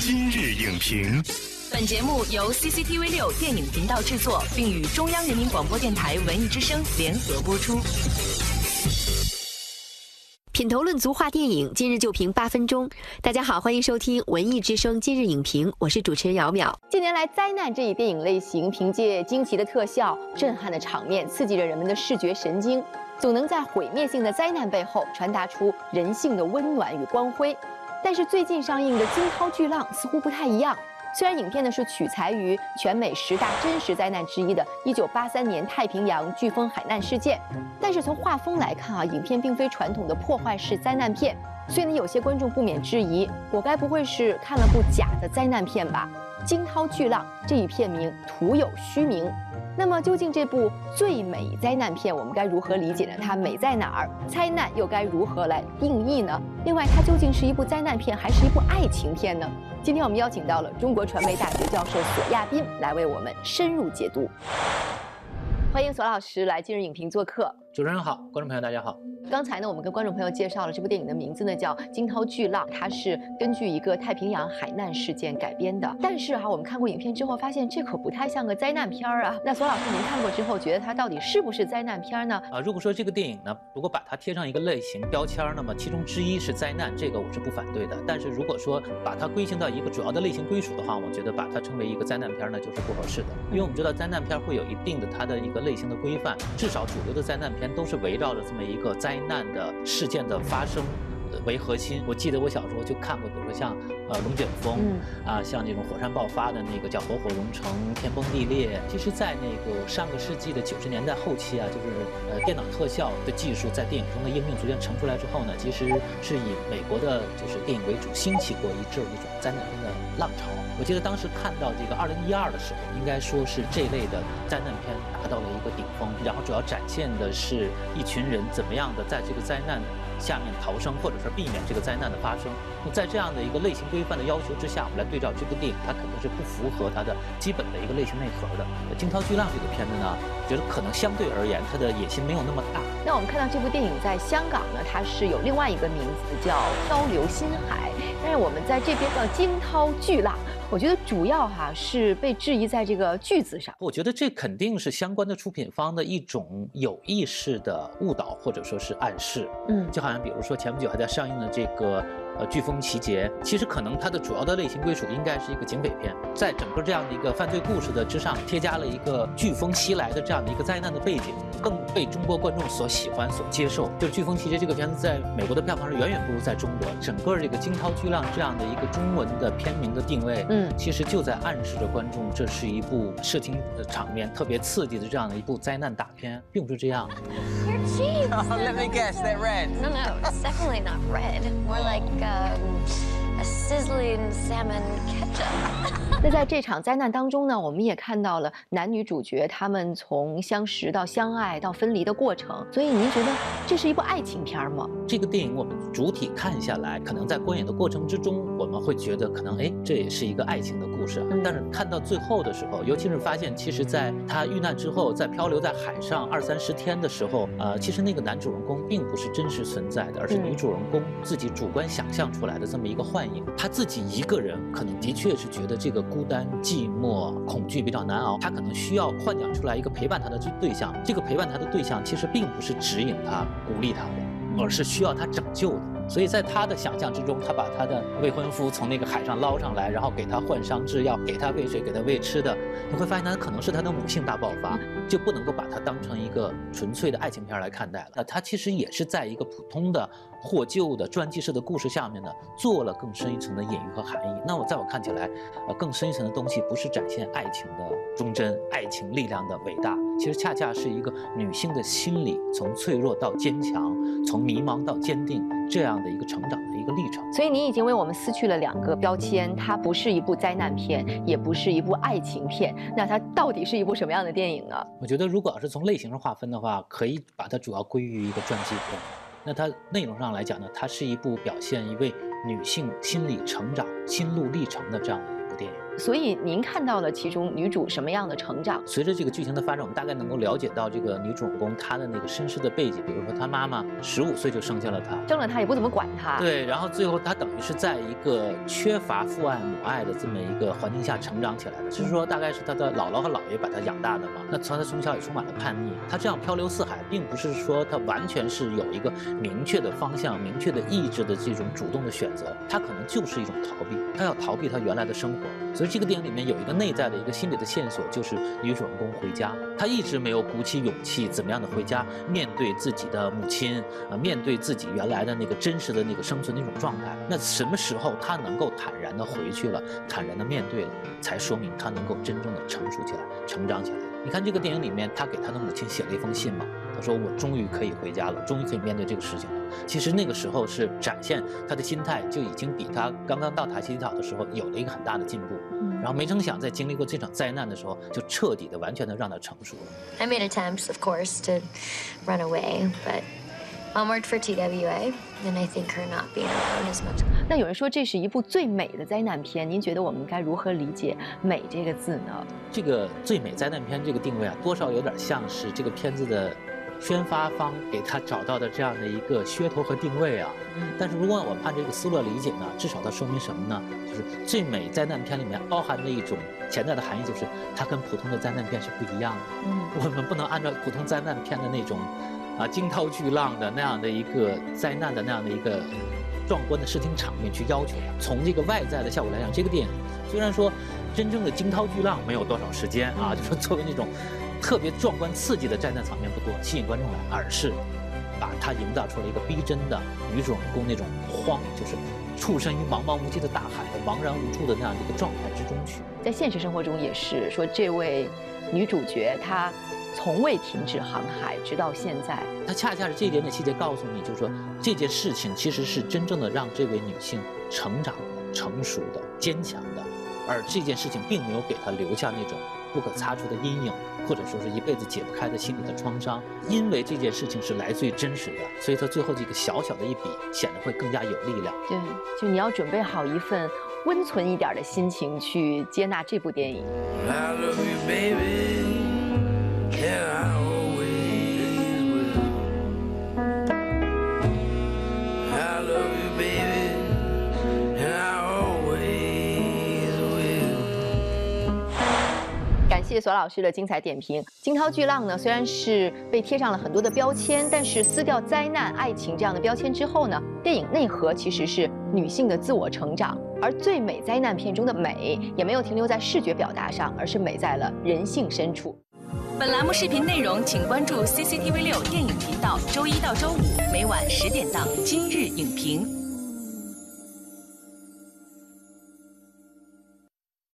今日影评，本节目由 CCTV 六电影频道制作，并与中央人民广播电台文艺之声联合播出。品头论足话电影，今日就评八分钟。大家好，欢迎收听文艺之声今日影评，我是主持人姚淼。近年来，灾难这一电影类型，凭借惊奇的特效、震撼的场面，刺激着人们的视觉神经，总能在毁灭性的灾难背后传达出人性的温暖与光辉。但是最近上映的《惊涛巨浪》似乎不太一样。虽然影片呢是取材于全美十大真实灾难之一的1983年太平洋飓风海难事件，但是从画风来看啊，影片并非传统的破坏式灾难片，所以呢，有些观众不免质疑：我该不会是看了部假的灾难片吧？《惊涛巨浪》这一片名徒有虚名。那么究竟这部最美灾难片我们该如何理解呢？它美在哪儿？灾难又该如何来定义呢？另外，它究竟是一部灾难片还是一部爱情片呢？今天我们邀请到了中国传媒大学教授索亚斌来为我们深入解读。欢迎索老师来今日影评做客。主持人好，观众朋友大家好。刚才呢，我们跟观众朋友介绍了这部电影的名字呢，叫《惊涛巨浪》，它是根据一个太平洋海难事件改编的。但是哈，我们看过影片之后，发现这可不太像个灾难片儿啊。那索老师，您看过之后，觉得它到底是不是灾难片呢？啊，如果说这个电影呢，如果把它贴上一个类型标签儿，那么其中之一是灾难，这个我是不反对的。但是如果说把它归型到一个主要的类型归属的话，我觉得把它称为一个灾难片儿呢，就是不合适的。因为我们知道灾难片会有一定的它的一个类型的规范，至少主流的灾难片都是围绕着这么一个灾难的事件的发生。为核心。我记得我小时候就看过，比如说像呃龙卷风，啊像这种火山爆发的那个叫火火熔城、天崩地裂。其实，在那个上个世纪的九十年代后期啊，就是呃电脑特效的技术在电影中的应用逐渐成出来之后呢，其实是以美国的就是电影为主，兴起过一阵一种灾难片的浪潮。我记得当时看到这个二零一二的时候，应该说是这类的灾难片达到了一个顶峰，然后主要展现的是一群人怎么样的在这个灾难下面逃生，或者是避免这个灾难的发生。那在这样的一个类型规范的要求之下，我们来对照这部电影，它肯定是不符合它的基本的一个类型内核的。《惊涛巨浪》这个片子呢，觉得可能相对而言，它的野心没有那么大。那我们看到这部电影在香港呢，它是有另外一个名字叫《漂流心海》，但是我们在这边叫《惊涛巨浪》。我觉得主要哈是被质疑在这个句子上。我觉得这肯定是相关的出品方的一种有意识的误导或者说是暗示。嗯，就好像比如说前不久还在上映的这个。呃，飓风奇劫其实可能它的主要的类型归属应该是一个警匪片，在整个这样的一个犯罪故事的之上，添加了一个飓风袭来的这样的一个灾难的背景，更被中国观众所喜欢、所接受。就是飓风奇劫这个片子在美国的票房是远远不如在中国。整个这个惊涛巨浪这样的一个中文的片名的定位，嗯，其实就在暗示着观众这是一部视听场面特别刺激的这样的一部灾难大片，并不是这样。Let me guess, they're red. No, no, it's definitely not red. More like. Um, a sizzling salmon ketchup. 那在这场灾难当中呢，我们也看到了男女主角他们从相识到相爱到分离的过程。所以您觉得这是一部爱情片吗？这个电影我们主体看下来，可能在观影的过程之中，我们会觉得可能哎，这也是一个爱情的故事。但是看到最后的时候，尤其是发现其实在他遇难之后，在漂流在海上二三十天的时候，呃，其实那个男主人公并不是真实存在的，而是女主人公自己主观想象出来的这么一个幻影。他自己一个人可能的确是觉得这个。孤单、寂寞、恐惧比较难熬，他可能需要幻想出来一个陪伴他的这对象。这个陪伴他的对象其实并不是指引他、鼓励他的，而是需要他拯救的。所以在他的想象之中，他把他的未婚夫从那个海上捞上来，然后给他换伤制药，给他喂水，给他喂吃的。你会发现，他可能是他的母性大爆发，就不能够把它当成一个纯粹的爱情片来看待了。那他其实也是在一个普通的获救的传记式的故事下面呢，做了更深一层的隐喻和含义。那我在我看起来，呃，更深一层的东西不是展现爱情的忠贞、爱情力量的伟大，其实恰恰是一个女性的心理从脆弱到坚强，从迷茫到坚定这样。的一个成长的一个历程，所以您已经为我们撕去了两个标签，它不是一部灾难片，也不是一部爱情片，那它到底是一部什么样的电影呢？我觉得，如果要是从类型上划分的话，可以把它主要归于一个传记片。那它内容上来讲呢，它是一部表现一位女性心理成长、心路历程的这样的一部电影。所以您看到了其中女主什么样的成长？随着这个剧情的发展，我们大概能够了解到这个女主人公她的那个身世的背景，比如说她妈妈十五岁就生下了她，生了她也不怎么管她。对，然后最后她等于是在一个缺乏父爱母爱的这么一个环境下成长起来的，就是说大概是她的姥姥和姥爷把她养大的嘛。那从她从小也充满了叛逆，她这样漂流四海，并不是说她完全是有一个明确的方向、明确的意志的这种主动的选择，她可能就是一种逃避，她要逃避她原来的生活。所以这个电影里面有一个内在的一个心理的线索，就是女主人公回家，她一直没有鼓起勇气，怎么样的回家面对自己的母亲啊，面对自己原来的那个真实的那个生存的一种状态。那什么时候她能够坦然的回去了，坦然的面对了，才说明她能够真正的成熟起来，成长起来。你看这个电影里面，她给她的母亲写了一封信嘛，她说我终于可以回家了，终于可以面对这个事情。其实那个时候是展现他的心态就已经比他刚刚到塔西里岛的时候有了一个很大的进步。然后没成想在经历过这场灾难的时候，就彻底的完全的让他成熟了。I made attempts, of course, to run away, but mom worked for TWA, and I think her not being alone is much. 那有人说这是一部最美的灾难片，您觉得我们该如何理解“美”这个字呢？这个最美灾难片这个定位啊，多少有点像是这个片子的宣发方给他找到的这样的一个噱头和定位啊。但是如果我们按这个思路理解呢，至少它说明什么呢？就是最美灾难片里面包含的一种潜在的含义，就是它跟普通的灾难片是不一样的。嗯，我们不能按照普通灾难片的那种啊惊涛巨浪的那样的一个灾难的那样的一个。壮观的视听场面去要求它。从这个外在的效果来讲，这个电影虽然说真正的惊涛巨浪没有多少时间啊，就说作为那种特别壮观刺激的灾难场面不多，吸引观众来，而是把它营造出了一个逼真的女主人公那种慌，就是处身于茫茫无际的大海的茫然无助的那样的一个状态之中去。在现实生活中也是说，这位女主角她。从未停止航海，直到现在。他恰恰是这一点点细节告诉你，就是说这件事情其实是真正的让这位女性成长的、成熟的、坚强的，而这件事情并没有给她留下那种不可擦除的阴影，或者说是一辈子解不开的心理的创伤。因为这件事情是来自于真实的，所以他最后这个小小的一笔显得会更加有力量。对，就你要准备好一份温存一点的心情去接纳这部电影。谢谢索老师的精彩点评。惊涛巨浪呢，虽然是被贴上了很多的标签，但是撕掉灾难、爱情这样的标签之后呢，电影内核其实是女性的自我成长。而最美灾难片中的美，也没有停留在视觉表达上，而是美在了人性深处。本栏目视频内容，请关注 CCTV 六电影频道，周一到周五每晚十点档《今日影评》。